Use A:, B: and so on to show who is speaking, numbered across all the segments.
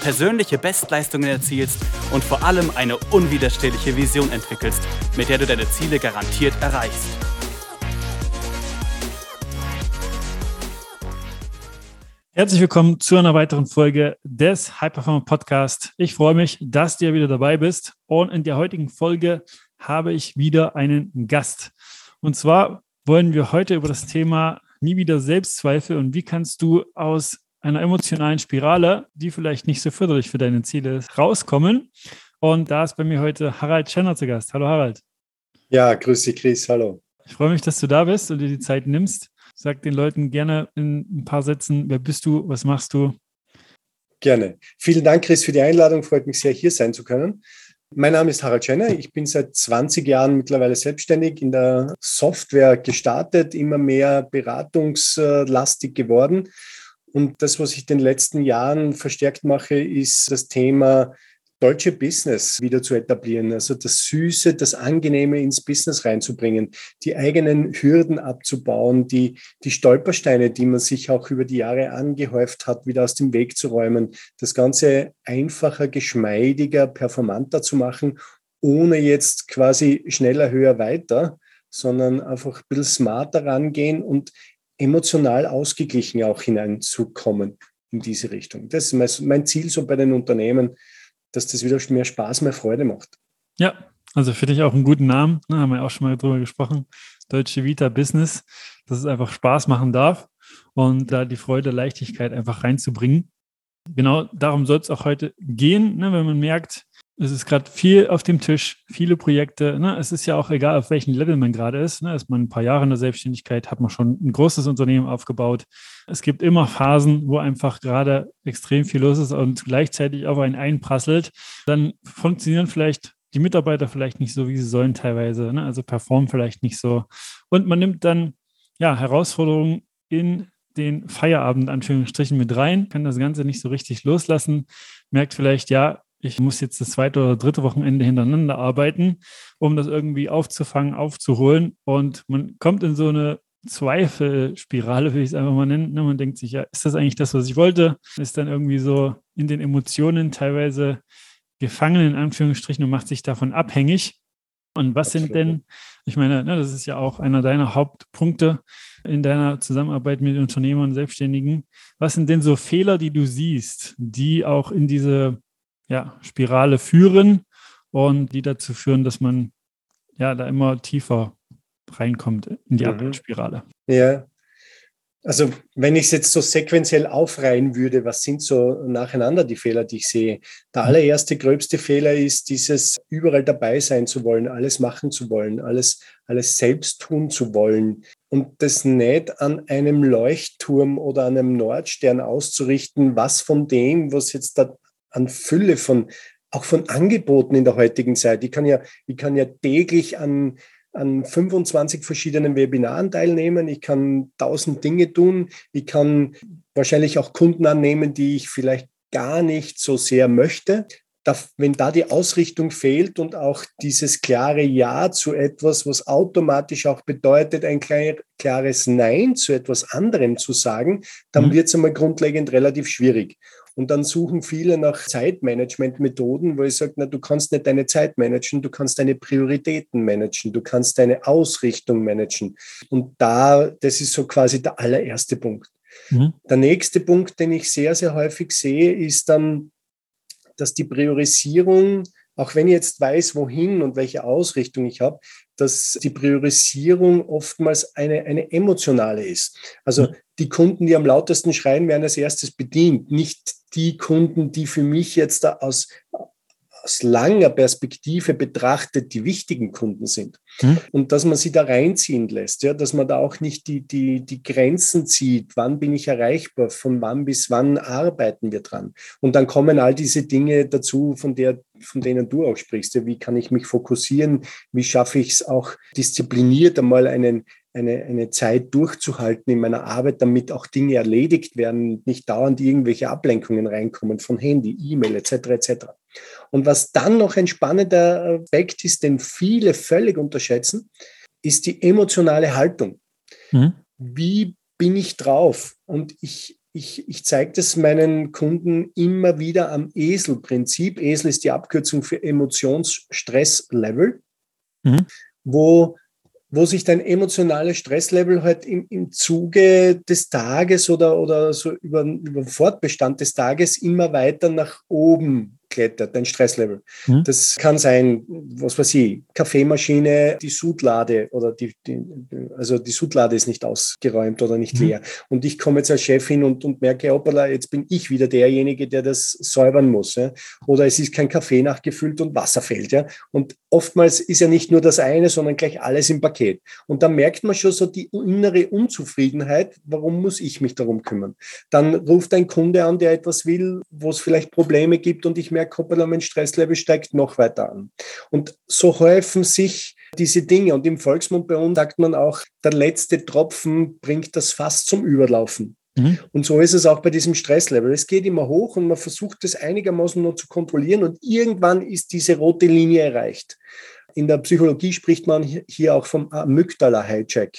A: persönliche Bestleistungen erzielst und vor allem eine unwiderstehliche Vision entwickelst, mit der du deine Ziele garantiert erreichst.
B: Herzlich willkommen zu einer weiteren Folge des High Performer Podcast. Ich freue mich, dass du wieder dabei bist. Und in der heutigen Folge habe ich wieder einen Gast. Und zwar wollen wir heute über das Thema nie wieder Selbstzweifel und wie kannst du aus einer emotionalen Spirale, die vielleicht nicht so förderlich für deine Ziele ist, rauskommen. Und da ist bei mir heute Harald Schenner zu Gast. Hallo Harald.
C: Ja, grüß dich, Chris. Hallo.
B: Ich freue mich, dass du da bist und dir die Zeit nimmst. Sag den Leuten gerne in ein paar Sätzen, wer bist du, was machst du?
C: Gerne. Vielen Dank, Chris, für die Einladung. Freut mich sehr, hier sein zu können. Mein Name ist Harald Schenner. Ich bin seit 20 Jahren mittlerweile selbstständig in der Software gestartet, immer mehr beratungslastig geworden und das, was ich in den letzten Jahren verstärkt mache, ist das Thema deutsche Business wieder zu etablieren, also das Süße, das Angenehme ins Business reinzubringen, die eigenen Hürden abzubauen, die, die Stolpersteine, die man sich auch über die Jahre angehäuft hat, wieder aus dem Weg zu räumen, das Ganze einfacher, geschmeidiger, performanter zu machen, ohne jetzt quasi schneller, höher, weiter, sondern einfach ein bisschen smarter rangehen und emotional ausgeglichen auch hineinzukommen in diese Richtung. Das ist mein Ziel so bei den Unternehmen, dass das wieder mehr Spaß, mehr Freude macht.
B: Ja, also finde ich auch einen guten Namen, ne, haben wir auch schon mal drüber gesprochen. Deutsche Vita Business, dass es einfach Spaß machen darf und da die Freude, Leichtigkeit einfach reinzubringen. Genau darum soll es auch heute gehen, ne, wenn man merkt, es ist gerade viel auf dem Tisch, viele Projekte. Ne? Es ist ja auch egal, auf welchem Level man gerade ist. Ne? Ist man ein paar Jahre in der Selbstständigkeit, hat man schon ein großes Unternehmen aufgebaut. Es gibt immer Phasen, wo einfach gerade extrem viel los ist und gleichzeitig auf einen einprasselt. Dann funktionieren vielleicht die Mitarbeiter vielleicht nicht so, wie sie sollen teilweise. Ne? Also performen vielleicht nicht so. Und man nimmt dann ja Herausforderungen in den Feierabend, Anführungsstrichen, mit rein, kann das Ganze nicht so richtig loslassen, merkt vielleicht, ja, ich muss jetzt das zweite oder dritte Wochenende hintereinander arbeiten, um das irgendwie aufzufangen, aufzuholen. Und man kommt in so eine Zweifelspirale, will ich es einfach mal nennen. Ne? Man denkt sich, ja, ist das eigentlich das, was ich wollte? Ist dann irgendwie so in den Emotionen teilweise gefangen, in Anführungsstrichen, und macht sich davon abhängig. Und was sind denn, ich meine, ne, das ist ja auch einer deiner Hauptpunkte in deiner Zusammenarbeit mit Unternehmern und Selbstständigen. Was sind denn so Fehler, die du siehst, die auch in diese ja, Spirale führen und die dazu führen, dass man ja da immer tiefer reinkommt in die mhm. Abwärtsspirale.
C: Ja. Also wenn ich es jetzt so sequenziell aufreihen würde, was sind so nacheinander die Fehler, die ich sehe? Der mhm. allererste gröbste Fehler ist dieses überall dabei sein zu wollen, alles machen zu wollen, alles, alles selbst tun zu wollen und das nicht an einem Leuchtturm oder an einem Nordstern auszurichten, was von dem, was jetzt da an Fülle von, auch von Angeboten in der heutigen Zeit. Ich kann ja, ich kann ja täglich an, an 25 verschiedenen Webinaren teilnehmen. Ich kann tausend Dinge tun. Ich kann wahrscheinlich auch Kunden annehmen, die ich vielleicht gar nicht so sehr möchte. Da, wenn da die Ausrichtung fehlt und auch dieses klare Ja zu etwas, was automatisch auch bedeutet, ein klares Nein zu etwas anderem zu sagen, dann mhm. wird es einmal grundlegend relativ schwierig. Und dann suchen viele nach Zeitmanagement-Methoden, wo ich sage, na, du kannst nicht deine Zeit managen, du kannst deine Prioritäten managen, du kannst deine Ausrichtung managen. Und da, das ist so quasi der allererste Punkt. Mhm. Der nächste Punkt, den ich sehr, sehr häufig sehe, ist dann, dass die Priorisierung, auch wenn ich jetzt weiß, wohin und welche Ausrichtung ich habe, dass die Priorisierung oftmals eine, eine emotionale ist. Also mhm. die Kunden, die am lautesten schreien, werden als erstes bedient, nicht die Kunden, die für mich jetzt da aus, aus langer Perspektive betrachtet die wichtigen Kunden sind. Mhm. Und dass man sie da reinziehen lässt, ja, dass man da auch nicht die, die, die Grenzen zieht, wann bin ich erreichbar, von wann bis wann arbeiten wir dran. Und dann kommen all diese Dinge dazu, von, der, von denen du auch sprichst. Ja, wie kann ich mich fokussieren? Wie schaffe ich es auch diszipliniert einmal einen, eine, eine Zeit durchzuhalten in meiner Arbeit, damit auch Dinge erledigt werden, nicht dauernd irgendwelche Ablenkungen reinkommen von Handy, E-Mail etc. etc. Und was dann noch ein spannender Aspekt ist, den viele völlig unterschätzen, ist die emotionale Haltung. Mhm. Wie bin ich drauf? Und ich, ich, ich zeige das meinen Kunden immer wieder am ESEL-Prinzip. ESEL ist die Abkürzung für Emotionsstresslevel, mhm. wo wo sich dein emotionales Stresslevel halt im, im Zuge des Tages oder, oder so über, über den Fortbestand des Tages immer weiter nach oben klettert, dein Stresslevel. Mhm. Das kann sein, was weiß ich, Kaffeemaschine, die Sudlade oder die, die, also die Sudlade ist nicht ausgeräumt oder nicht mhm. leer. Und ich komme jetzt als Chef hin und, und merke, hoppala, jetzt bin ich wieder derjenige, der das säubern muss. Ja? Oder es ist kein Kaffee nachgefüllt und Wasser fällt. Ja? Und oftmals ist ja nicht nur das eine, sondern gleich alles im Paket. Und da merkt man schon so die innere Unzufriedenheit, warum muss ich mich darum kümmern? Dann ruft ein Kunde an, der etwas will, wo es vielleicht Probleme gibt und ich merke, hoppala, mein Stresslevel steigt noch weiter an. Und so häufen sich diese Dinge. Und im Volksmund bei uns sagt man auch, der letzte Tropfen bringt das Fass zum Überlaufen. Mhm. Und so ist es auch bei diesem Stresslevel. Es geht immer hoch und man versucht es einigermaßen noch zu kontrollieren und irgendwann ist diese rote Linie erreicht. In der Psychologie spricht man hier auch vom Amygdala-Hijack.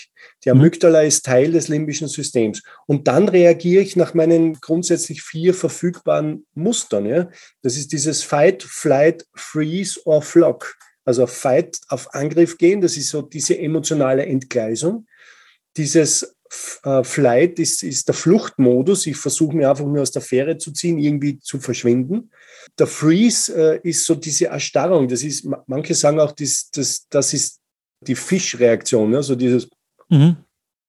C: Die mhm. Amygdala ist Teil des limbischen Systems. Und dann reagiere ich nach meinen grundsätzlich vier verfügbaren Mustern. Ja? Das ist dieses Fight, Flight, Freeze or Flock. Also Fight auf Angriff gehen, das ist so diese emotionale Entgleisung. Dieses Flight ist, ist der Fluchtmodus. Ich versuche mir einfach nur aus der Fähre zu ziehen, irgendwie zu verschwinden. Der Freeze äh, ist so diese Erstarrung. Das ist, manche sagen auch, das, das, das ist die Fischreaktion, also dieses mhm.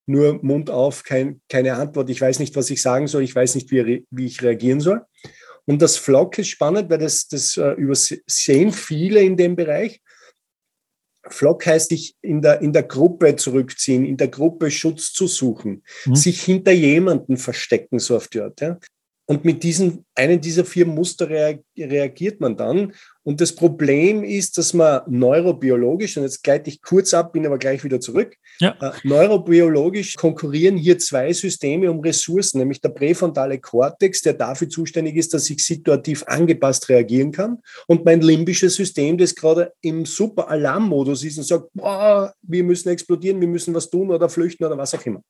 C: nur Mund auf, kein, keine Antwort. Ich weiß nicht, was ich sagen soll. Ich weiß nicht, wie, wie ich reagieren soll. Und das Flock ist spannend, weil das, das äh, übersehen viele in dem Bereich. Flock heißt sich in der, in der Gruppe zurückziehen, in der Gruppe Schutz zu suchen, mhm. sich hinter jemanden verstecken, so auf die Art. Ja. Und mit diesen, einen dieser vier Muster reagiert man dann. Und das Problem ist, dass man neurobiologisch, und jetzt gleite ich kurz ab, bin aber gleich wieder zurück, ja. äh, neurobiologisch konkurrieren hier zwei Systeme um Ressourcen, nämlich der präfrontale Kortex, der dafür zuständig ist, dass ich situativ angepasst reagieren kann, und mein limbisches System, das gerade im super Alarmmodus ist und sagt, boah, wir müssen explodieren, wir müssen was tun oder flüchten oder was auch immer.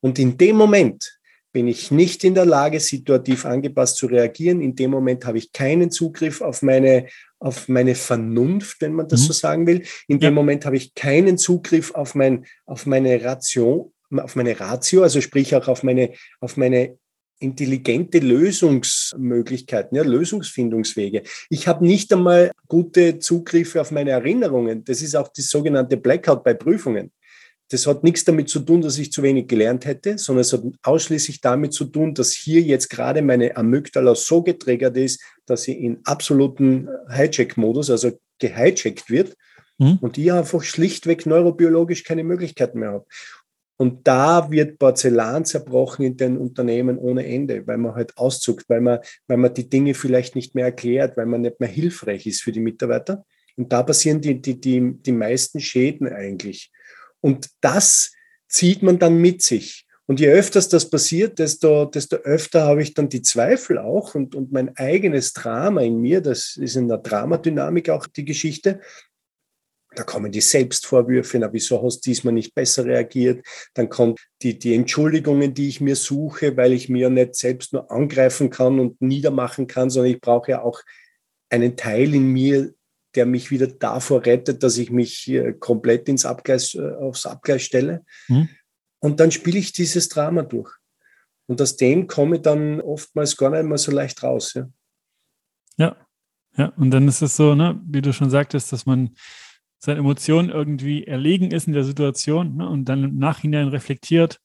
C: Und in dem Moment, bin ich nicht in der Lage, situativ angepasst zu reagieren. In dem Moment habe ich keinen Zugriff auf meine, auf meine Vernunft, wenn man das mhm. so sagen will. In dem Moment habe ich keinen Zugriff auf, mein, auf meine Ratio, auf meine Ratio, also sprich auch auf meine, auf meine intelligente Lösungsmöglichkeiten, ja, Lösungsfindungswege. Ich habe nicht einmal gute Zugriffe auf meine Erinnerungen. Das ist auch das sogenannte Blackout bei Prüfungen. Das hat nichts damit zu tun, dass ich zu wenig gelernt hätte, sondern es hat ausschließlich damit zu tun, dass hier jetzt gerade meine Amygdala so getriggert ist, dass sie in absoluten Hijack-Modus, also gehijackt wird mhm. und ich einfach schlichtweg neurobiologisch keine Möglichkeiten mehr habe. Und da wird Porzellan zerbrochen in den Unternehmen ohne Ende, weil man halt auszuckt, weil man, weil man die Dinge vielleicht nicht mehr erklärt, weil man nicht mehr hilfreich ist für die Mitarbeiter. Und da passieren die, die, die, die meisten Schäden eigentlich. Und das zieht man dann mit sich. Und je öfters das passiert, desto, desto öfter habe ich dann die Zweifel auch und, und mein eigenes Drama in mir, das ist in der Dramadynamik auch die Geschichte, da kommen die Selbstvorwürfe, na, wieso hast du diesmal nicht besser reagiert? Dann kommen die, die Entschuldigungen, die ich mir suche, weil ich mir nicht selbst nur angreifen kann und niedermachen kann, sondern ich brauche ja auch einen Teil in mir, der mich wieder davor rettet, dass ich mich komplett ins Abgleis, äh, aufs Abgleis stelle. Mhm. Und dann spiele ich dieses Drama durch. Und aus dem komme ich dann oftmals gar nicht mehr so leicht raus. Ja,
B: ja. ja. Und dann ist es so, ne, wie du schon sagtest, dass man seinen Emotionen irgendwie erlegen ist in der Situation ne, und dann im Nachhinein reflektiert,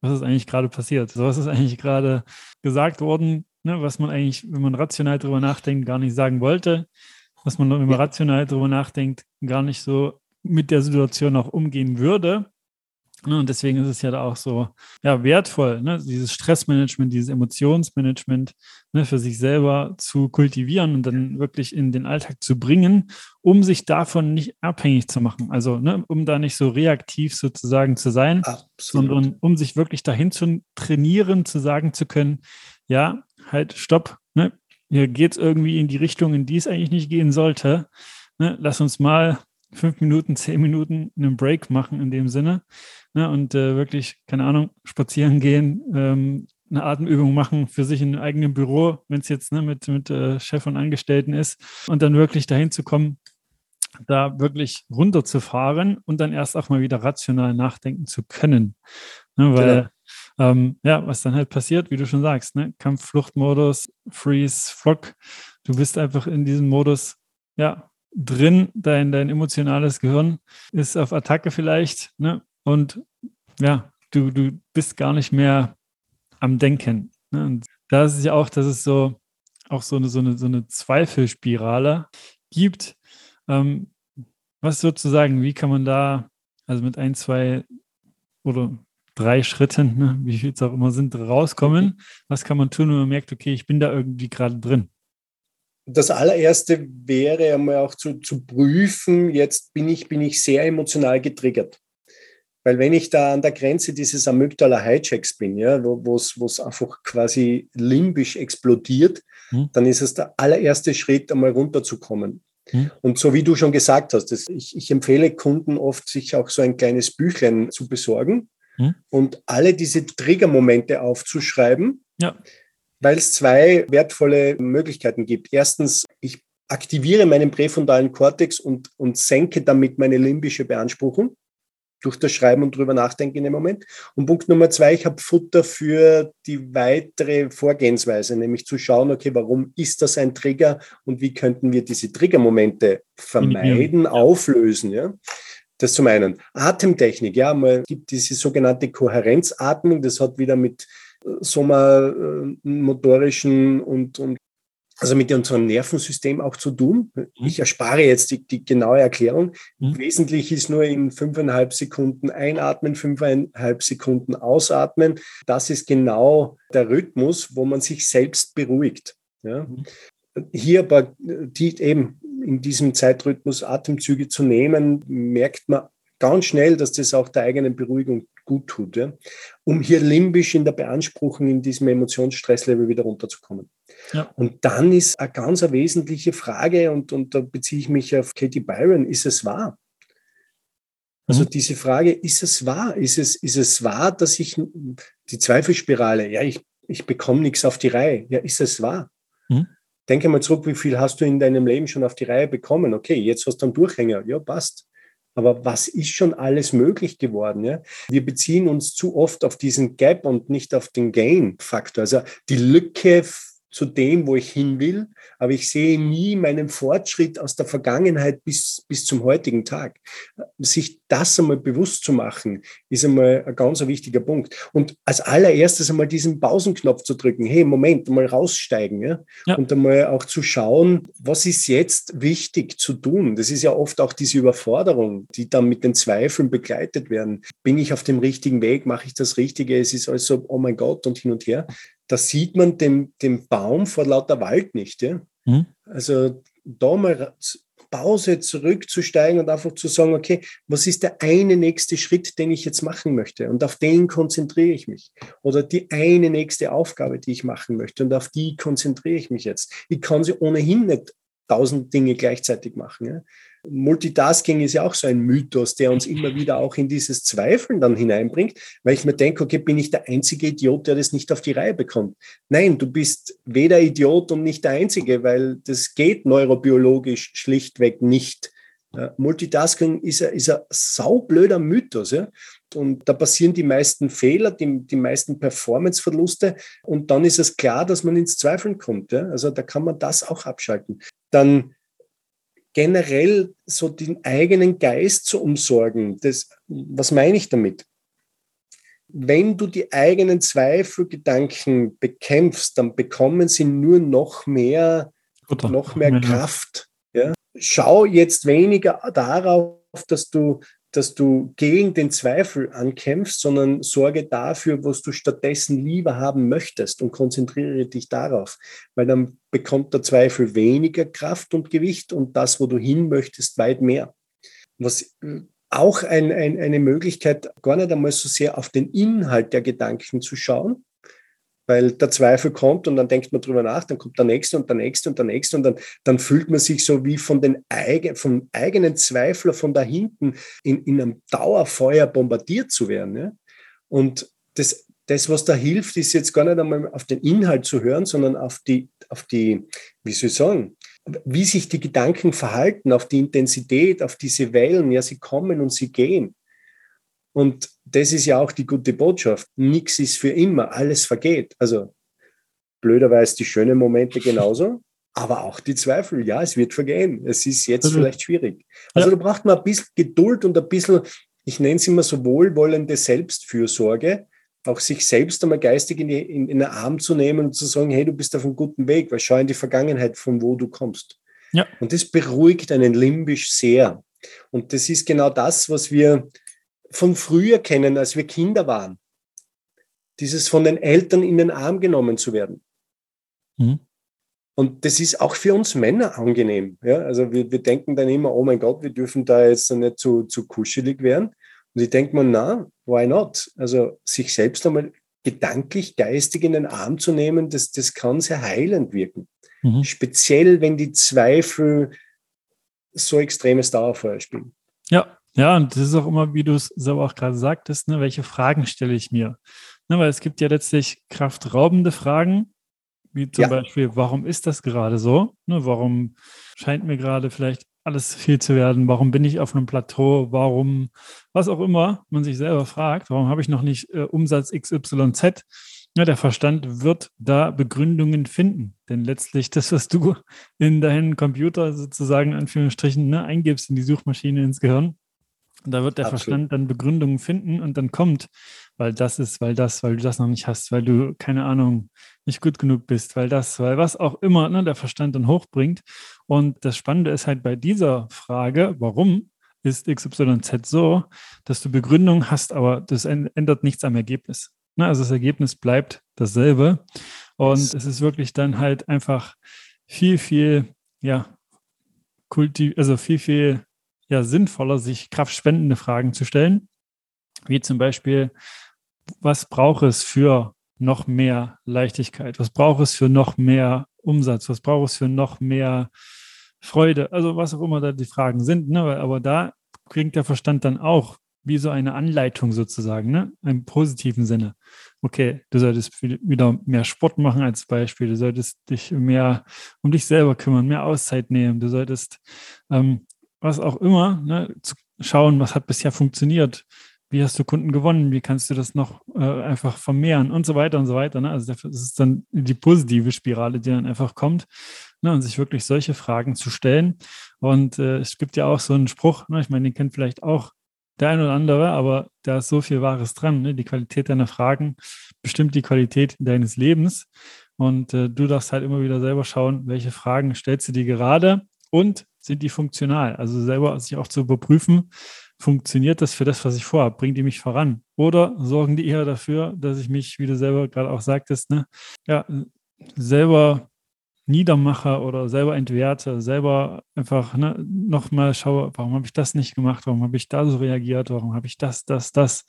B: was ist eigentlich gerade passiert? So, was ist eigentlich gerade gesagt worden, ne, was man eigentlich, wenn man rational darüber nachdenkt, gar nicht sagen wollte dass man immer ja. rational darüber nachdenkt, gar nicht so mit der Situation auch umgehen würde. Ne, und deswegen ist es ja da auch so ja, wertvoll, ne? dieses Stressmanagement, dieses Emotionsmanagement ne, für sich selber zu kultivieren und dann wirklich in den Alltag zu bringen, um sich davon nicht abhängig zu machen. Also ne, um da nicht so reaktiv sozusagen zu sein, Absolut. sondern um sich wirklich dahin zu trainieren, zu sagen zu können, ja, halt, stopp, ne? Hier geht es irgendwie in die Richtung, in die es eigentlich nicht gehen sollte. Ne? Lass uns mal fünf Minuten, zehn Minuten einen Break machen in dem Sinne ne, und äh, wirklich, keine Ahnung, spazieren gehen, ähm, eine Atemübung machen für sich in einem eigenen Büro, wenn es jetzt ne, mit, mit äh, Chef und Angestellten ist und dann wirklich dahin zu kommen, da wirklich runterzufahren und dann erst auch mal wieder rational nachdenken zu können. Ne, weil, genau. Ähm, ja, was dann halt passiert, wie du schon sagst, ne, Kampf-Fluchtmodus, Freeze, Flock, du bist einfach in diesem Modus, ja, drin, dein, dein emotionales Gehirn ist auf Attacke vielleicht, ne? Und ja, du, du bist gar nicht mehr am Denken. Ne? Und da ist es ja auch, dass es so auch so eine, so eine, so eine Zweifelspirale gibt. Ähm, was sozusagen, wie kann man da, also mit ein, zwei oder drei Schritten, ne, wie viel es auch immer sind, rauskommen? Was kann man tun, wenn man merkt, okay, ich bin da irgendwie gerade drin?
C: Das allererste wäre einmal auch zu, zu prüfen, jetzt bin ich, bin ich sehr emotional getriggert. Weil wenn ich da an der Grenze dieses Amygdala-Hijacks bin, ja, wo es einfach quasi limbisch explodiert, hm. dann ist es der allererste Schritt, einmal runterzukommen. Hm. Und so wie du schon gesagt hast, das, ich, ich, empfehle Kunden oft, sich auch so ein kleines Büchlein zu besorgen hm. und alle diese Triggermomente aufzuschreiben. Ja weil es zwei wertvolle Möglichkeiten gibt. Erstens, ich aktiviere meinen präfrontalen Kortex und, und senke damit meine limbische Beanspruchung durch das Schreiben und drüber nachdenken in dem Moment. Und Punkt Nummer zwei, ich habe Futter für die weitere Vorgehensweise, nämlich zu schauen, okay, warum ist das ein Trigger und wie könnten wir diese Triggermomente vermeiden, auflösen. Ja? Das zum einen. Atemtechnik, ja, man gibt diese sogenannte Kohärenzatmung, das hat wieder mit sommermotorischen und, und also mit unserem Nervensystem auch zu tun. Mhm. Ich erspare jetzt die, die genaue Erklärung. Mhm. Wesentlich ist nur in fünfeinhalb Sekunden einatmen, fünfeinhalb Sekunden ausatmen. Das ist genau der Rhythmus, wo man sich selbst beruhigt. Ja. Mhm. Hier aber die eben in diesem Zeitrhythmus Atemzüge zu nehmen, merkt man ganz schnell, dass das auch der eigenen Beruhigung gut tut, ja? um hier limbisch in der Beanspruchung in diesem Emotionsstresslevel wieder runterzukommen. Ja. Und dann ist eine ganz eine wesentliche Frage, und, und da beziehe ich mich auf Katie Byron, ist es wahr? Also mhm. diese Frage, ist es wahr? Ist es, ist es wahr, dass ich die Zweifelspirale, ja, ich, ich bekomme nichts auf die Reihe. Ja, ist es wahr? Denke mal zurück, wie viel hast du in deinem Leben schon auf die Reihe bekommen? Okay, jetzt hast du einen Durchhänger. Ja, passt. Aber was ist schon alles möglich geworden? Ja? Wir beziehen uns zu oft auf diesen Gap und nicht auf den Gain-Faktor. Also die Lücke zu dem, wo ich hin will, aber ich sehe nie meinen Fortschritt aus der Vergangenheit bis, bis zum heutigen Tag. Sich das einmal bewusst zu machen, ist einmal ein ganz wichtiger Punkt. Und als allererstes einmal diesen Pausenknopf zu drücken, hey, Moment, mal raussteigen ja? ja. und einmal auch zu schauen, was ist jetzt wichtig zu tun. Das ist ja oft auch diese Überforderung, die dann mit den Zweifeln begleitet werden. Bin ich auf dem richtigen Weg? Mache ich das Richtige? Es ist also, oh mein Gott und hin und her da sieht man den, den Baum vor lauter Wald nicht. Ja? Mhm. Also da mal Pause zurückzusteigen und einfach zu sagen, okay, was ist der eine nächste Schritt, den ich jetzt machen möchte? Und auf den konzentriere ich mich. Oder die eine nächste Aufgabe, die ich machen möchte. Und auf die konzentriere ich mich jetzt. Ich kann sie ohnehin nicht tausend Dinge gleichzeitig machen. Ja? Multitasking ist ja auch so ein Mythos, der uns immer wieder auch in dieses Zweifeln dann hineinbringt, weil ich mir denke, okay, bin ich der einzige Idiot, der das nicht auf die Reihe bekommt? Nein, du bist weder Idiot und nicht der Einzige, weil das geht neurobiologisch schlichtweg nicht. Multitasking ist ein, ist ein saublöder Mythos. Ja? Und da passieren die meisten Fehler, die, die meisten Performanceverluste. Und dann ist es klar, dass man ins Zweifeln kommt. Ja? Also da kann man das auch abschalten. Dann generell so den eigenen Geist zu umsorgen. Das, was meine ich damit? Wenn du die eigenen Zweifelgedanken bekämpfst, dann bekommen sie nur noch mehr, noch mehr Kraft. Ja? schau jetzt weniger darauf, dass du, dass du gegen den Zweifel ankämpfst, sondern sorge dafür, was du stattdessen lieber haben möchtest und konzentriere dich darauf, weil dann bekommt der Zweifel weniger Kraft und Gewicht und das, wo du hin möchtest, weit mehr. Was auch ein, ein, eine Möglichkeit, gar nicht einmal so sehr auf den Inhalt der Gedanken zu schauen, weil der Zweifel kommt und dann denkt man drüber nach, dann kommt der nächste und der nächste und der nächste und dann, dann fühlt man sich so wie von den eigen, vom eigenen Zweifler von da hinten in, in einem Dauerfeuer bombardiert zu werden. Ja? Und das, das, was da hilft, ist jetzt gar nicht einmal auf den Inhalt zu hören, sondern auf die, auf die, wie soll ich sagen, wie sich die Gedanken verhalten, auf die Intensität, auf diese Wellen. Ja, sie kommen und sie gehen. Und das ist ja auch die gute Botschaft. Nichts ist für immer, alles vergeht. Also blöderweise die schönen Momente genauso, aber auch die Zweifel. Ja, es wird vergehen. Es ist jetzt mhm. vielleicht schwierig. Also ja. da braucht man ein bisschen Geduld und ein bisschen, ich nenne es immer so wohlwollende Selbstfürsorge, auch sich selbst einmal geistig in, die, in, in den Arm zu nehmen und zu sagen, hey, du bist auf einem guten Weg, weil schau in die Vergangenheit, von wo du kommst. Ja. Und das beruhigt einen limbisch sehr. Und das ist genau das, was wir von früher kennen, als wir Kinder waren. Dieses von den Eltern in den Arm genommen zu werden. Mhm. Und das ist auch für uns Männer angenehm. Ja? Also wir, wir denken dann immer, oh mein Gott, wir dürfen da jetzt nicht zu, zu kuschelig werden. Und ich denke mir, na, why not? Also sich selbst einmal gedanklich, geistig in den Arm zu nehmen, das, das kann sehr heilend wirken. Mhm. Speziell, wenn die Zweifel so extremes Dauerfeuer spielen.
B: Ja, ja, und das ist auch immer, wie du es selber auch gerade sagtest, ne, welche Fragen stelle ich mir? Ne, weil es gibt ja letztlich kraftraubende Fragen, wie zum ja. Beispiel, warum ist das gerade so? Ne, warum scheint mir gerade vielleicht alles viel zu werden? Warum bin ich auf einem Plateau? Warum, was auch immer man sich selber fragt, warum habe ich noch nicht äh, Umsatz XYZ? Ja, der Verstand wird da Begründungen finden. Denn letztlich das, was du in deinen Computer sozusagen in Anführungsstrichen ne, eingibst in die Suchmaschine ins Gehirn, da wird der Absolut. Verstand dann Begründungen finden und dann kommt, weil das ist, weil das, weil du das noch nicht hast, weil du, keine Ahnung, nicht gut genug bist, weil das, weil was auch immer ne, der Verstand dann hochbringt. Und das Spannende ist halt bei dieser Frage, warum ist XYZ so, dass du Begründung hast, aber das ändert nichts am Ergebnis. Ne? Also das Ergebnis bleibt dasselbe. Und es ist wirklich dann halt einfach viel, viel, ja, kultiv, also viel, viel ja sinnvoller, sich kraftspendende Fragen zu stellen, wie zum Beispiel, was braucht es für noch mehr Leichtigkeit? Was braucht es für noch mehr Umsatz? Was braucht es für noch mehr Freude? Also was auch immer da die Fragen sind. Ne? Aber da klingt der Verstand dann auch wie so eine Anleitung sozusagen, ne? im positiven Sinne. Okay, du solltest wieder mehr Sport machen als Beispiel, du solltest dich mehr um dich selber kümmern, mehr Auszeit nehmen, du solltest ähm, was auch immer, ne, schauen, was hat bisher funktioniert, wie hast du Kunden gewonnen, wie kannst du das noch äh, einfach vermehren und so weiter und so weiter. Ne? Also das ist dann die positive Spirale, die dann einfach kommt ne? und sich wirklich solche Fragen zu stellen. Und äh, es gibt ja auch so einen Spruch, ne? ich meine, den kennt vielleicht auch der ein oder andere, aber da ist so viel Wahres dran. Ne? Die Qualität deiner Fragen bestimmt die Qualität deines Lebens. Und äh, du darfst halt immer wieder selber schauen, welche Fragen stellst du dir gerade und sind die funktional? Also selber sich auch zu überprüfen, funktioniert das für das, was ich vorhabe? Bringt die mich voran? Oder sorgen die eher dafür, dass ich mich, wie du selber gerade auch sagtest, ne, ja, selber niedermache oder selber entwerte, selber einfach ne, nochmal schaue, warum habe ich das nicht gemacht, warum habe ich da so reagiert, warum habe ich das, das, das.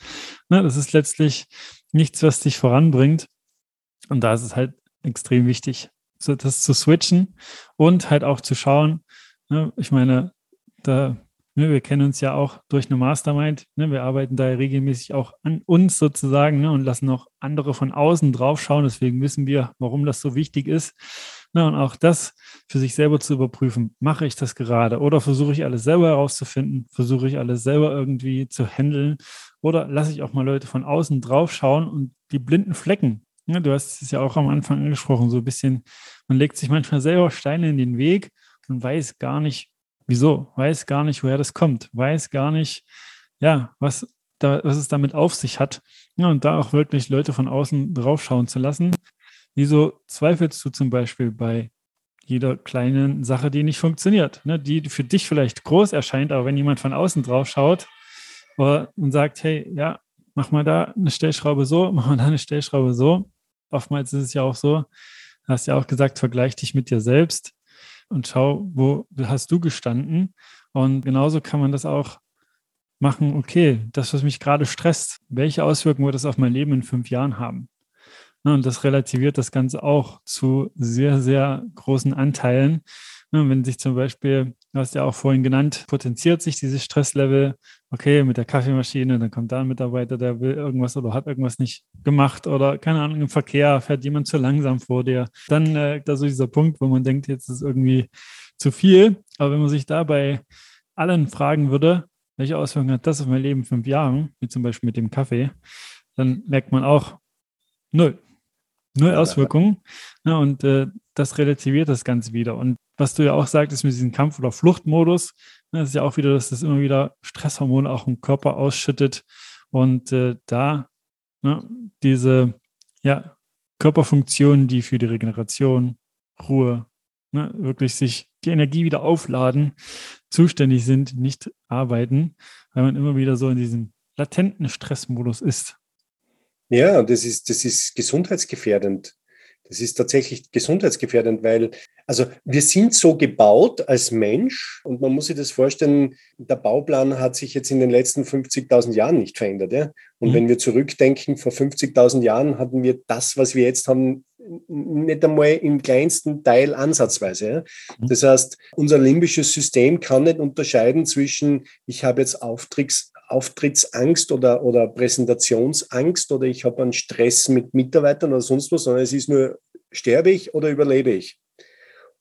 B: Ne, das ist letztlich nichts, was dich voranbringt. Und da ist es halt extrem wichtig, das zu switchen und halt auch zu schauen, Ne? Ich meine, da, ne, wir kennen uns ja auch durch eine Mastermind. Ne? Wir arbeiten da regelmäßig auch an uns sozusagen ne? und lassen auch andere von außen drauf schauen. Deswegen wissen wir, warum das so wichtig ist. Ne? Und auch das für sich selber zu überprüfen. Mache ich das gerade oder versuche ich alles selber herauszufinden? Versuche ich alles selber irgendwie zu handeln? Oder lasse ich auch mal Leute von außen drauf schauen und die blinden Flecken ja, du hast es ja auch am Anfang angesprochen, so ein bisschen, man legt sich manchmal selber Steine in den Weg und weiß gar nicht, wieso, weiß gar nicht, woher das kommt, weiß gar nicht, ja, was, da, was es damit auf sich hat. Ja, und da auch wirklich Leute von außen draufschauen zu lassen. Wieso zweifelst du zum Beispiel bei jeder kleinen Sache, die nicht funktioniert, ne? die für dich vielleicht groß erscheint, aber wenn jemand von außen drauf schaut und sagt, hey, ja, mach mal da eine Stellschraube so, mach mal da eine Stellschraube so. Oftmals ist es ja auch so, hast ja auch gesagt, vergleich dich mit dir selbst und schau, wo hast du gestanden. Und genauso kann man das auch machen, okay, das, was mich gerade stresst, welche Auswirkungen wird das auf mein Leben in fünf Jahren haben? Ne, und das relativiert das Ganze auch zu sehr, sehr großen Anteilen. Ne, wenn sich zum Beispiel, du hast ja auch vorhin genannt, potenziert sich dieses Stresslevel, okay, mit der Kaffeemaschine, dann kommt da ein Mitarbeiter, der will irgendwas oder hat irgendwas nicht gemacht oder keine Ahnung, im Verkehr fährt jemand zu langsam vor dir. Dann äh, da so dieser Punkt, wo man denkt, jetzt ist irgendwie zu viel. Aber wenn man sich dabei allen fragen würde, welche Auswirkungen hat das auf mein Leben in fünf Jahren, wie zum Beispiel mit dem Kaffee, dann merkt man auch, null. Null Auswirkungen. Ja, und äh, das relativiert das Ganze wieder. Und was du ja auch sagtest mit diesem Kampf- oder Fluchtmodus, ne, das ist ja auch wieder, dass das immer wieder Stresshormone auch im Körper ausschüttet. Und äh, da ne, diese ja, Körperfunktionen, die für die Regeneration, Ruhe, ne, wirklich sich die Energie wieder aufladen, zuständig sind, nicht arbeiten, weil man immer wieder so in diesem latenten Stressmodus ist.
C: Ja, das ist, das ist gesundheitsgefährdend. Das ist tatsächlich gesundheitsgefährdend, weil, also wir sind so gebaut als Mensch und man muss sich das vorstellen, der Bauplan hat sich jetzt in den letzten 50.000 Jahren nicht verändert. Ja? Und mhm. wenn wir zurückdenken, vor 50.000 Jahren hatten wir das, was wir jetzt haben, nicht einmal im kleinsten Teil ansatzweise. Ja? Mhm. Das heißt, unser limbisches System kann nicht unterscheiden zwischen, ich habe jetzt Auftritts, Auftrittsangst oder, oder Präsentationsangst oder ich habe einen Stress mit Mitarbeitern oder sonst was, sondern es ist nur, sterbe ich oder überlebe ich.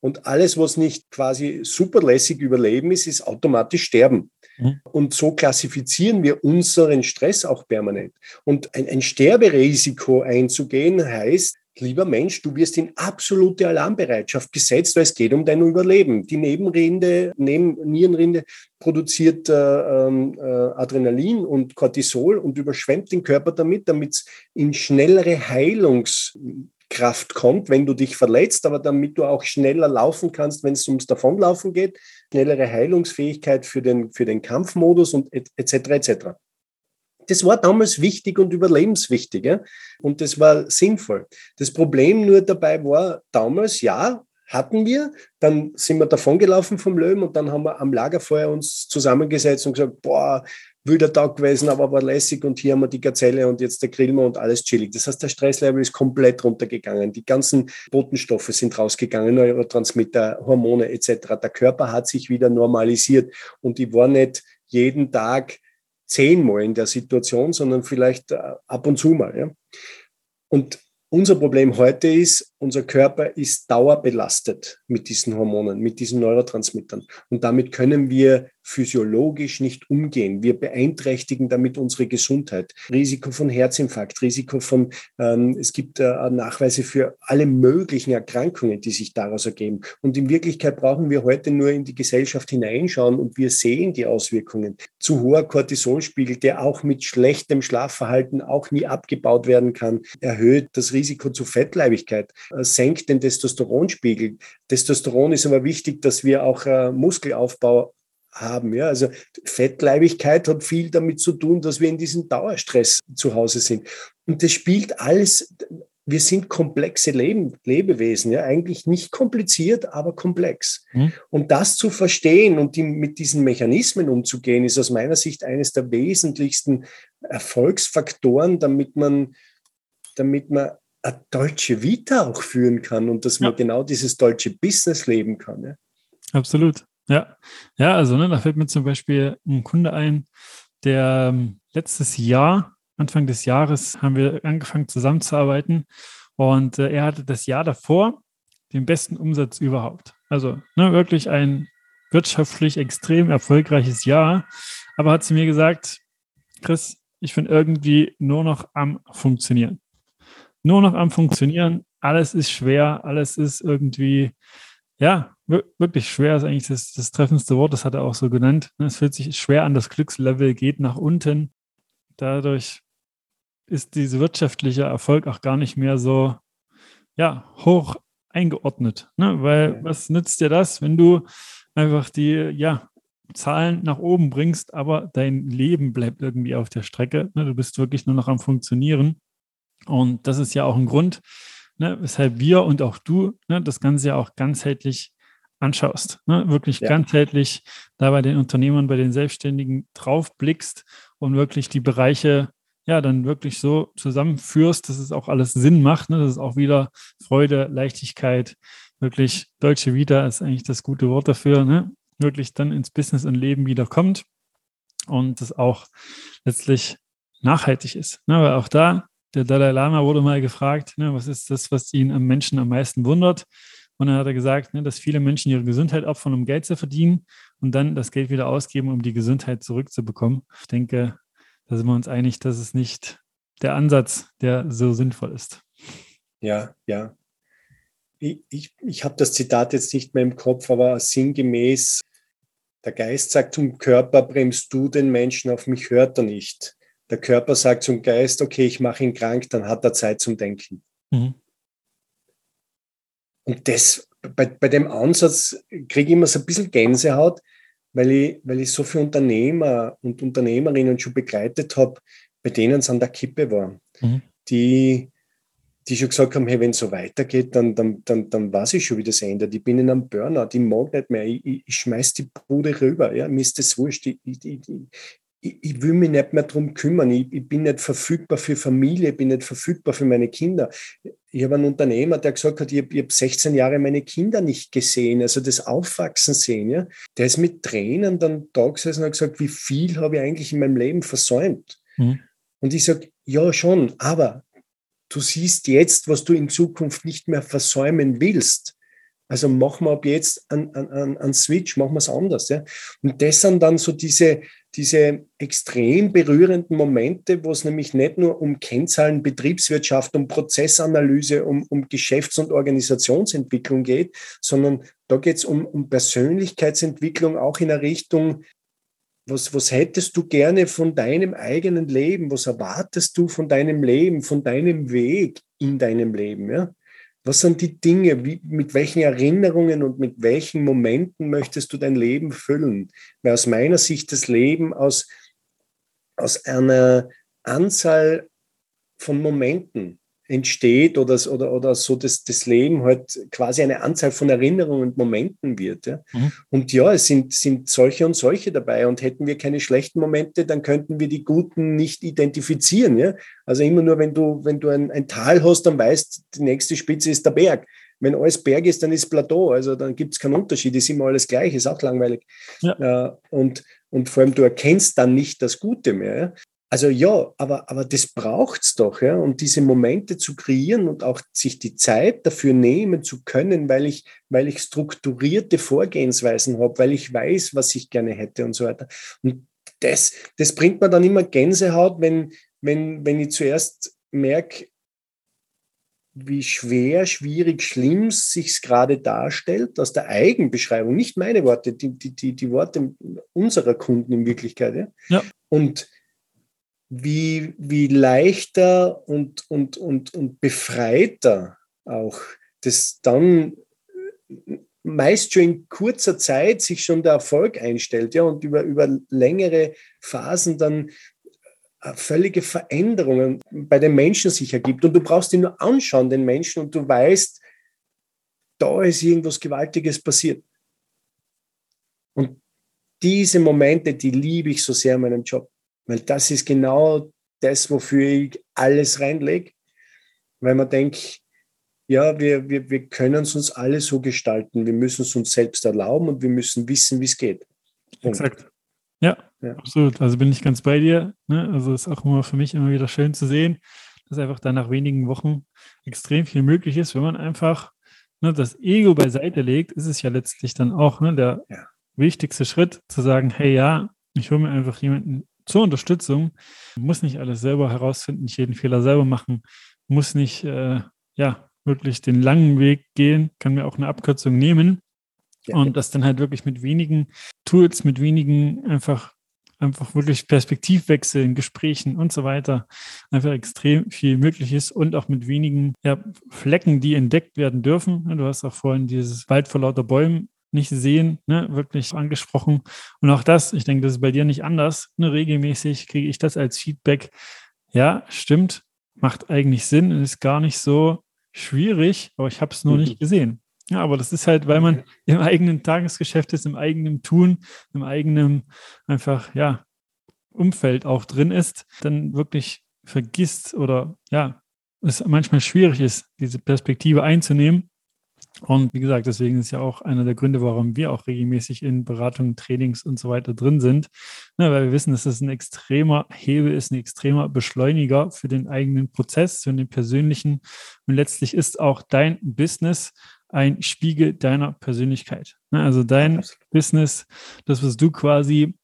C: Und alles, was nicht quasi superlässig überleben ist, ist automatisch sterben. Mhm. Und so klassifizieren wir unseren Stress auch permanent. Und ein, ein Sterberisiko einzugehen heißt, lieber Mensch, du wirst in absolute Alarmbereitschaft gesetzt, weil es geht um dein Überleben. Die Nebenrinde, Neben Nierenrinde produziert äh, ähm, äh, Adrenalin und Cortisol und überschwemmt den Körper damit, damit es in schnellere Heilungskraft kommt, wenn du dich verletzt, aber damit du auch schneller laufen kannst, wenn es ums Davonlaufen geht, schnellere Heilungsfähigkeit für den, für den Kampfmodus und etc. etc das war damals wichtig und überlebenswichtig. Ja? Und das war sinnvoll. Das Problem nur dabei war, damals, ja, hatten wir, dann sind wir davongelaufen vom Löwen und dann haben wir am Lagerfeuer uns zusammengesetzt und gesagt, boah, wilder Tag gewesen, aber war lässig und hier haben wir die Gazelle und jetzt der grillen und alles chillig. Das heißt, der Stresslevel ist komplett runtergegangen. Die ganzen Botenstoffe sind rausgegangen, Neurotransmitter, Hormone etc. Der Körper hat sich wieder normalisiert und ich war nicht jeden Tag zehnmal in der Situation, sondern vielleicht äh, ab und zu mal. Ja. Und unser Problem heute ist, unser Körper ist dauerbelastet mit diesen Hormonen, mit diesen Neurotransmittern. Und damit können wir physiologisch nicht umgehen. Wir beeinträchtigen damit unsere Gesundheit. Risiko von Herzinfarkt, Risiko von, ähm, es gibt äh, Nachweise für alle möglichen Erkrankungen, die sich daraus ergeben. Und in Wirklichkeit brauchen wir heute nur in die Gesellschaft hineinschauen und wir sehen die Auswirkungen. Zu hoher Cortisolspiegel, der auch mit schlechtem Schlafverhalten auch nie abgebaut werden kann, erhöht das Risiko zu Fettleibigkeit, äh, senkt den Testosteronspiegel. Testosteron ist aber wichtig, dass wir auch äh, Muskelaufbau haben. Ja? Also Fettleibigkeit hat viel damit zu tun, dass wir in diesem Dauerstress zu Hause sind. Und das spielt alles, wir sind komplexe Leben, Lebewesen, ja, eigentlich nicht kompliziert, aber komplex. Mhm. Und das zu verstehen und die, mit diesen Mechanismen umzugehen, ist aus meiner Sicht eines der wesentlichsten Erfolgsfaktoren, damit man, damit man eine deutsche Vita auch führen kann und dass man ja. genau dieses deutsche Business leben kann. Ja?
B: Absolut. Ja, ja, also ne, da fällt mir zum Beispiel ein Kunde ein, der ähm, letztes Jahr, Anfang des Jahres, haben wir angefangen zusammenzuarbeiten und äh, er hatte das Jahr davor den besten Umsatz überhaupt. Also ne, wirklich ein wirtschaftlich extrem erfolgreiches Jahr, aber hat zu mir gesagt, Chris, ich bin irgendwie nur noch am Funktionieren. Nur noch am Funktionieren. Alles ist schwer, alles ist irgendwie, ja, wirklich schwer ist eigentlich das, das treffendste Wort, das hat er auch so genannt. Ne, es fühlt sich schwer an, das Glückslevel geht nach unten. Dadurch ist dieser wirtschaftliche Erfolg auch gar nicht mehr so ja, hoch eingeordnet. Ne? Weil was nützt dir das, wenn du einfach die, ja, Zahlen nach oben bringst, aber dein Leben bleibt irgendwie auf der Strecke. Ne? Du bist wirklich nur noch am Funktionieren. Und das ist ja auch ein Grund, ne, weshalb wir und auch du ne, das Ganze ja auch ganzheitlich anschaust. Ne? Wirklich ja. ganzheitlich da bei den Unternehmern, bei den Selbstständigen drauf blickst und wirklich die Bereiche ja dann wirklich so zusammenführst, dass es auch alles Sinn macht. Ne? Das ist auch wieder Freude, Leichtigkeit, wirklich deutsche Vita ist eigentlich das gute Wort dafür. Ne? wirklich dann ins Business und Leben wieder kommt und das auch letztlich nachhaltig ist. Ne, weil auch da, der Dalai Lama wurde mal gefragt, ne, was ist das, was ihn am Menschen am meisten wundert? Und dann hat er gesagt, ne, dass viele Menschen ihre Gesundheit opfern, um Geld zu verdienen und dann das Geld wieder ausgeben, um die Gesundheit zurückzubekommen. Ich denke, da sind wir uns einig, dass es nicht der Ansatz, der so sinnvoll ist.
C: Ja, ja ich, ich, ich habe das Zitat jetzt nicht mehr im Kopf, aber sinngemäß, der Geist sagt zum Körper, bremst du den Menschen auf mich, hört er nicht. Der Körper sagt zum Geist, okay, ich mache ihn krank, dann hat er Zeit zum Denken. Mhm. Und das, bei, bei dem Ansatz kriege ich immer so ein bisschen Gänsehaut, weil ich, weil ich so viele Unternehmer und Unternehmerinnen schon begleitet habe, bei denen es an der Kippe war, mhm. die die schon gesagt haben, hey, wenn es so weitergeht, dann, dann, dann, dann weiß ich schon, wie das endet. Ich bin in einem Burnout, ich mag nicht mehr, ich, ich, ich schmeiß die Bude rüber, ja, mir ist das wurscht, ich, ich, ich, ich will mich nicht mehr darum kümmern, ich, ich bin nicht verfügbar für Familie, ich bin nicht verfügbar für meine Kinder. Ich habe einen Unternehmer, der gesagt hat, ich habe hab 16 Jahre meine Kinder nicht gesehen, also das Aufwachsen sehen. Ja? Der ist mit Tränen dann da gesessen und hat gesagt, wie viel habe ich eigentlich in meinem Leben versäumt? Mhm. Und ich sage, ja schon, aber du siehst jetzt, was du in Zukunft nicht mehr versäumen willst. Also machen wir ab jetzt einen, einen, einen Switch, machen wir es anders. Ja? Und das sind dann so diese, diese extrem berührenden Momente, wo es nämlich nicht nur um Kennzahlen, Betriebswirtschaft, um Prozessanalyse, um, um Geschäfts- und Organisationsentwicklung geht, sondern da geht es um, um Persönlichkeitsentwicklung auch in eine Richtung, was, was hättest du gerne von deinem eigenen Leben? Was erwartest du von deinem Leben, von deinem Weg in deinem Leben? Ja? Was sind die Dinge? Wie, mit welchen Erinnerungen und mit welchen Momenten möchtest du dein Leben füllen? Weil aus meiner Sicht das Leben aus, aus einer Anzahl von Momenten entsteht oder, oder, oder so das, das Leben halt quasi eine Anzahl von Erinnerungen und Momenten wird. Ja? Mhm. Und ja, es sind, sind solche und solche dabei. Und hätten wir keine schlechten Momente, dann könnten wir die guten nicht identifizieren. Ja? Also immer nur, wenn du, wenn du ein, ein Tal hast, dann weißt, die nächste Spitze ist der Berg. Wenn alles Berg ist, dann ist Plateau. Also dann gibt es keinen Unterschied. Ist immer alles gleich, ist auch langweilig. Ja. Äh, und, und vor allem, du erkennst dann nicht das Gute mehr. Also ja, aber, aber das braucht es doch, ja, um diese Momente zu kreieren und auch sich die Zeit dafür nehmen zu können, weil ich, weil ich strukturierte Vorgehensweisen habe, weil ich weiß, was ich gerne hätte und so weiter. Und das, das bringt mir dann immer Gänsehaut, wenn, wenn, wenn ich zuerst merke, wie schwer, schwierig, schlimm sich gerade darstellt, aus der Eigenbeschreibung, nicht meine Worte, die, die, die, die Worte unserer Kunden in Wirklichkeit. Ja? ja. Und wie, wie leichter und, und, und, und befreiter auch das dann meist schon in kurzer Zeit sich schon der Erfolg einstellt ja, und über, über längere Phasen dann äh, völlige Veränderungen bei den Menschen sich ergibt. Und du brauchst ihn nur anschauen, den Menschen, und du weißt, da ist irgendwas Gewaltiges passiert. Und diese Momente, die liebe ich so sehr in meinem Job. Weil das ist genau das, wofür ich alles reinlege. Weil man denkt, ja, wir, wir, wir können es uns alle so gestalten. Wir müssen es uns selbst erlauben und wir müssen wissen, wie es geht.
B: Punkt. Exakt. Ja, ja, absolut. Also bin ich ganz bei dir. Ne? Also ist auch immer für mich immer wieder schön zu sehen, dass einfach dann nach wenigen Wochen extrem viel möglich ist, wenn man einfach ne, das Ego beiseite legt, ist es ja letztlich dann auch ne, der ja. wichtigste Schritt, zu sagen, hey ja, ich hole mir einfach jemanden zur Unterstützung. Muss nicht alles selber herausfinden, nicht jeden Fehler selber machen, muss nicht äh, ja wirklich den langen Weg gehen, kann mir auch eine Abkürzung nehmen ja. und das dann halt wirklich mit wenigen Tools, mit wenigen einfach einfach wirklich Perspektivwechseln, Gesprächen und so weiter einfach extrem viel möglich ist und auch mit wenigen ja, Flecken, die entdeckt werden dürfen. Du hast auch vorhin dieses Wald vor lauter Bäumen nicht sehen, ne, wirklich angesprochen. Und auch das, ich denke, das ist bei dir nicht anders. Ne, regelmäßig kriege ich das als Feedback. Ja, stimmt, macht eigentlich Sinn und ist gar nicht so schwierig, aber ich habe es nur mhm. nicht gesehen. Ja, aber das ist halt, weil man im eigenen Tagesgeschäft ist, im eigenen Tun, im eigenen einfach, ja, Umfeld auch drin ist, dann wirklich vergisst oder ja, es manchmal schwierig ist, diese Perspektive einzunehmen. Und wie gesagt, deswegen ist ja auch einer der Gründe, warum wir auch regelmäßig in Beratungen, Trainings und so weiter drin sind, ne, weil wir wissen, dass das ein extremer Hebel ist, ein extremer Beschleuniger für den eigenen Prozess, für den persönlichen. Und letztlich ist auch dein Business ein Spiegel deiner Persönlichkeit. Ne? Also dein Business, das, was du quasi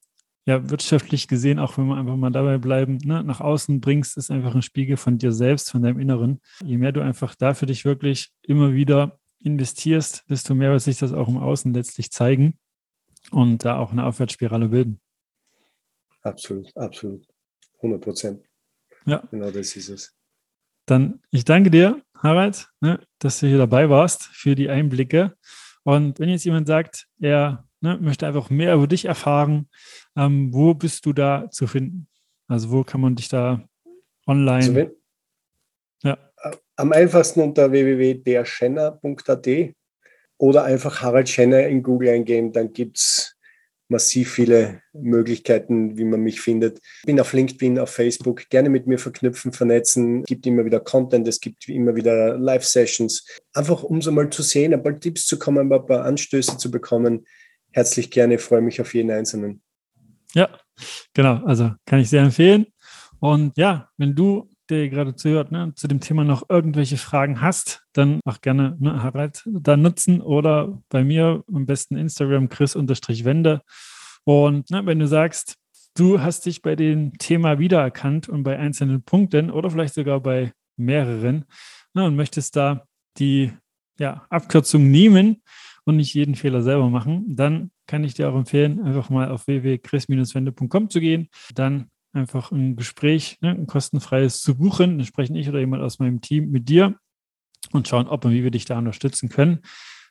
B: ja wirtschaftlich gesehen, auch wenn wir einfach mal dabei bleiben, ne, nach außen bringst, ist einfach ein Spiegel von dir selbst, von deinem Inneren. Je mehr du einfach da für dich wirklich immer wieder investierst, desto mehr wird sich das auch im Außen letztlich zeigen und da auch eine Aufwärtsspirale bilden.
C: Absolut, absolut. 100 Prozent.
B: Ja.
C: Genau das ist es.
B: Dann, ich danke dir, Harald, ne, dass du hier dabei warst für die Einblicke. Und wenn jetzt jemand sagt, er ne, möchte einfach mehr über dich erfahren, ähm, wo bist du da zu finden? Also wo kann man dich da online? Also wenn.
C: Am einfachsten unter www.derschenner.at oder einfach Harald Schenner in Google eingeben, dann gibt es massiv viele Möglichkeiten, wie man mich findet. Ich bin auf LinkedIn, auf Facebook, gerne mit mir verknüpfen, vernetzen. Es gibt immer wieder Content, es gibt immer wieder Live-Sessions. Einfach um so mal zu sehen, ein paar Tipps zu kommen, ein paar Anstöße zu bekommen. Herzlich gerne, freue mich auf jeden Einzelnen.
B: Ja, genau. Also kann ich sehr empfehlen. Und ja, wenn du der gerade zuhört, ne, zu dem Thema noch irgendwelche Fragen hast, dann auch gerne ne, Harald da nutzen oder bei mir am besten Instagram chris-wende. Und ne, wenn du sagst, du hast dich bei dem Thema wiedererkannt und bei einzelnen Punkten oder vielleicht sogar bei mehreren ne, und möchtest da die ja, Abkürzung nehmen und nicht jeden Fehler selber machen, dann kann ich dir auch empfehlen, einfach mal auf www.chris-wende.com zu gehen, dann einfach ein Gespräch, ne, ein kostenfreies zu buchen. Dann sprechen ich oder jemand aus meinem Team mit dir und schauen, ob und wie wir dich da unterstützen können.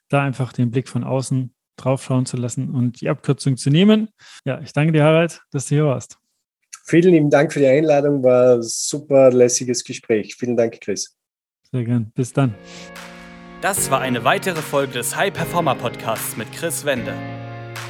B: Da einfach den Blick von außen drauf schauen zu lassen und die Abkürzung zu nehmen. Ja, ich danke dir, Harald, dass du hier warst.
C: Vielen lieben Dank für die Einladung, war ein super lässiges Gespräch. Vielen Dank, Chris.
B: Sehr gern. Bis dann.
A: Das war eine weitere Folge des High Performer Podcasts mit Chris Wende.